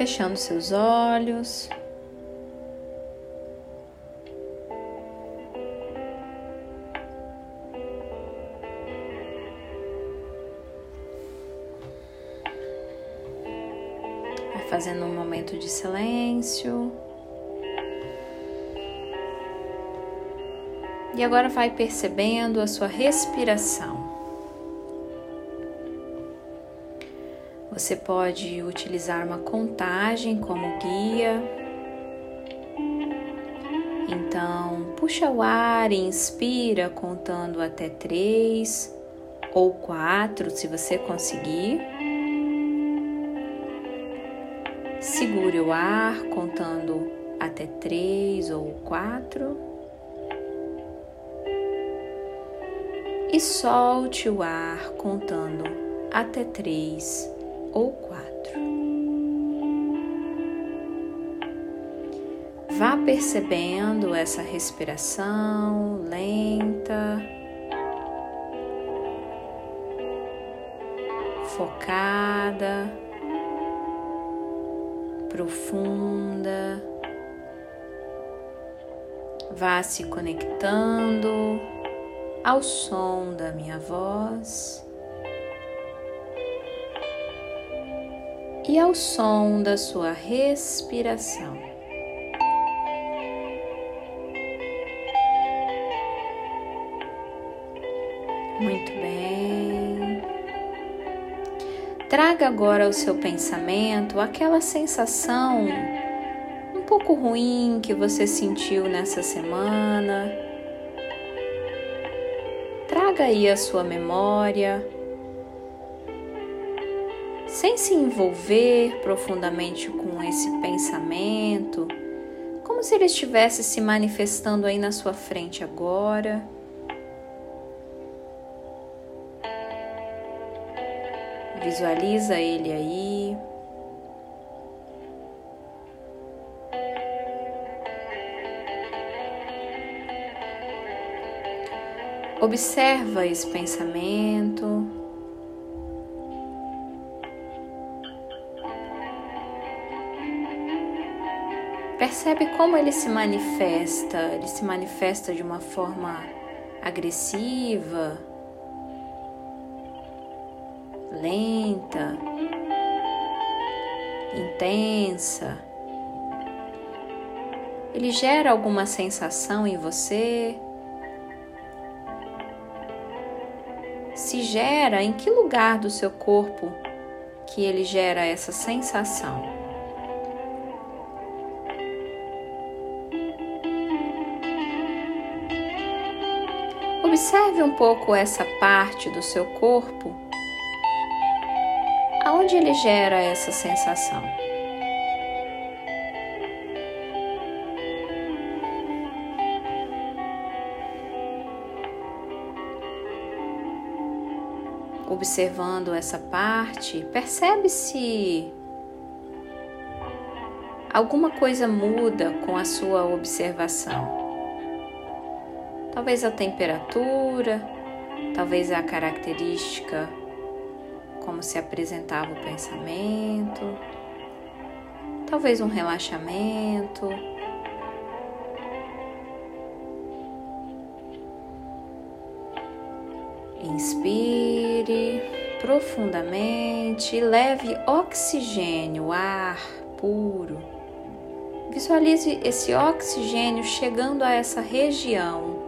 fechando seus olhos. Vai fazendo um momento de silêncio. E agora vai percebendo a sua respiração. Você pode utilizar uma contagem como guia. Então, puxa o ar e inspira contando até três ou quatro, se você conseguir. Segure o ar contando até três ou quatro. e solte o ar contando até três ou quatro. Vá percebendo essa respiração lenta, focada, profunda. Vá se conectando ao som da minha voz e ao som da sua respiração. Muito bem. Traga agora ao seu pensamento aquela sensação um pouco ruim que você sentiu nessa semana traga aí a sua memória, sem se envolver profundamente com esse pensamento, como se ele estivesse se manifestando aí na sua frente agora. Visualiza ele aí. Observa esse pensamento. Percebe como ele se manifesta. Ele se manifesta de uma forma agressiva, lenta, intensa. Ele gera alguma sensação em você? se gera em que lugar do seu corpo que ele gera essa sensação. Observe um pouco essa parte do seu corpo aonde ele gera essa sensação. observando essa parte, percebe se alguma coisa muda com a sua observação. Talvez a temperatura, talvez a característica como se apresentava o pensamento, talvez um relaxamento. Inspire profundamente e leve oxigênio, ar puro. Visualize esse oxigênio chegando a essa região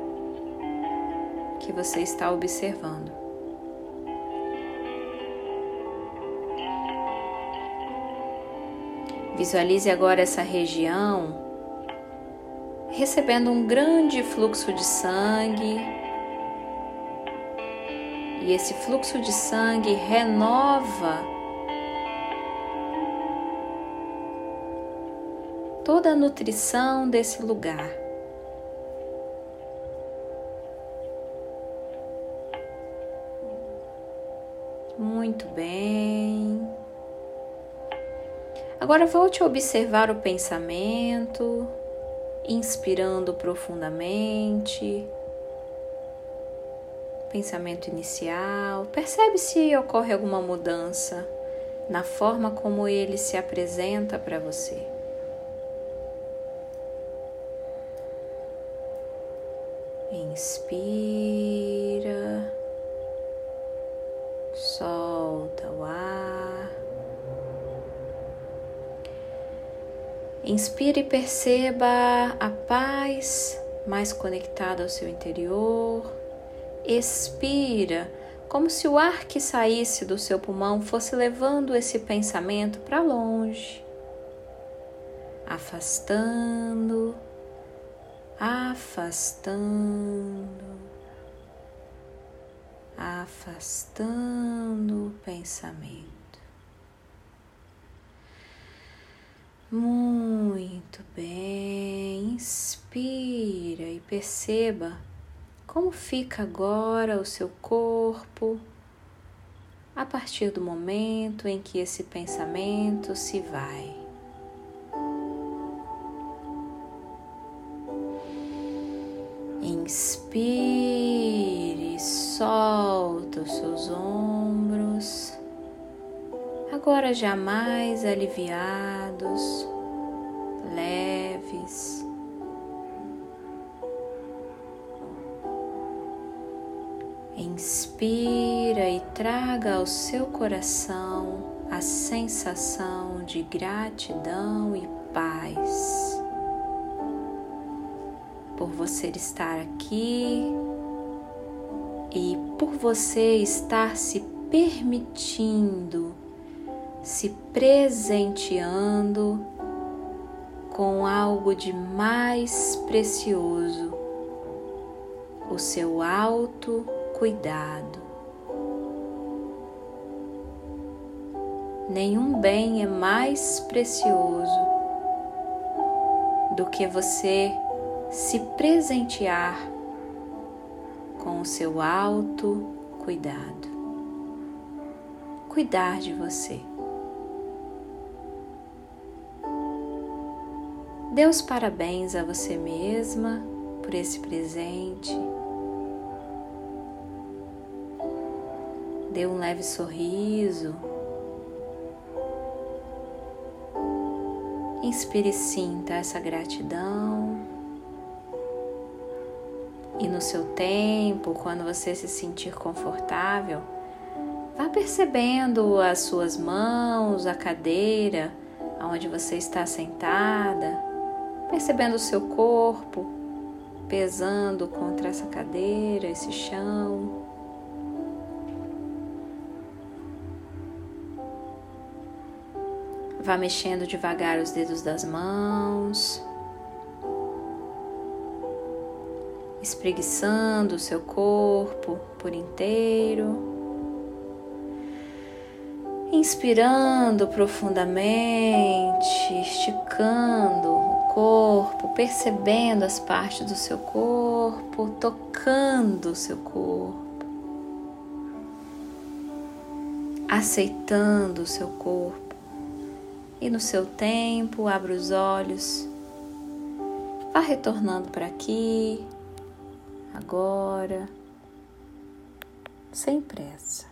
que você está observando. Visualize agora essa região recebendo um grande fluxo de sangue e esse fluxo de sangue renova toda a nutrição desse lugar. Muito bem. Agora volte a observar o pensamento, inspirando profundamente pensamento inicial, percebe se ocorre alguma mudança na forma como ele se apresenta para você. Inspira, Inspire e perceba a paz mais conectada ao seu interior. Expira, como se o ar que saísse do seu pulmão fosse levando esse pensamento para longe, afastando, afastando, afastando o pensamento. Muito bem, inspira e perceba como fica agora o seu corpo a partir do momento em que esse pensamento se vai. Inspire, solta os seus ombros agora jamais aliviados, leves. Inspira e traga ao seu coração a sensação de gratidão e paz por você estar aqui e por você estar se permitindo se presenteando com algo de mais precioso, o seu alto cuidado. Nenhum bem é mais precioso do que você se presentear com o seu alto cuidado. Cuidar de você. Dê os parabéns a você mesma por esse presente. Dê um leve sorriso. Inspire e sinta essa gratidão. E no seu tempo, quando você se sentir confortável, vá percebendo as suas mãos, a cadeira onde você está sentada percebendo o seu corpo pesando contra essa cadeira, esse chão. Vá mexendo devagar os dedos das mãos, espreguiçando o seu corpo por inteiro. Inspirando profundamente, esticando corpo, percebendo as partes do seu corpo, tocando o seu corpo, aceitando o seu corpo. E no seu tempo, abra os olhos, vá retornando para aqui, agora, sem pressa.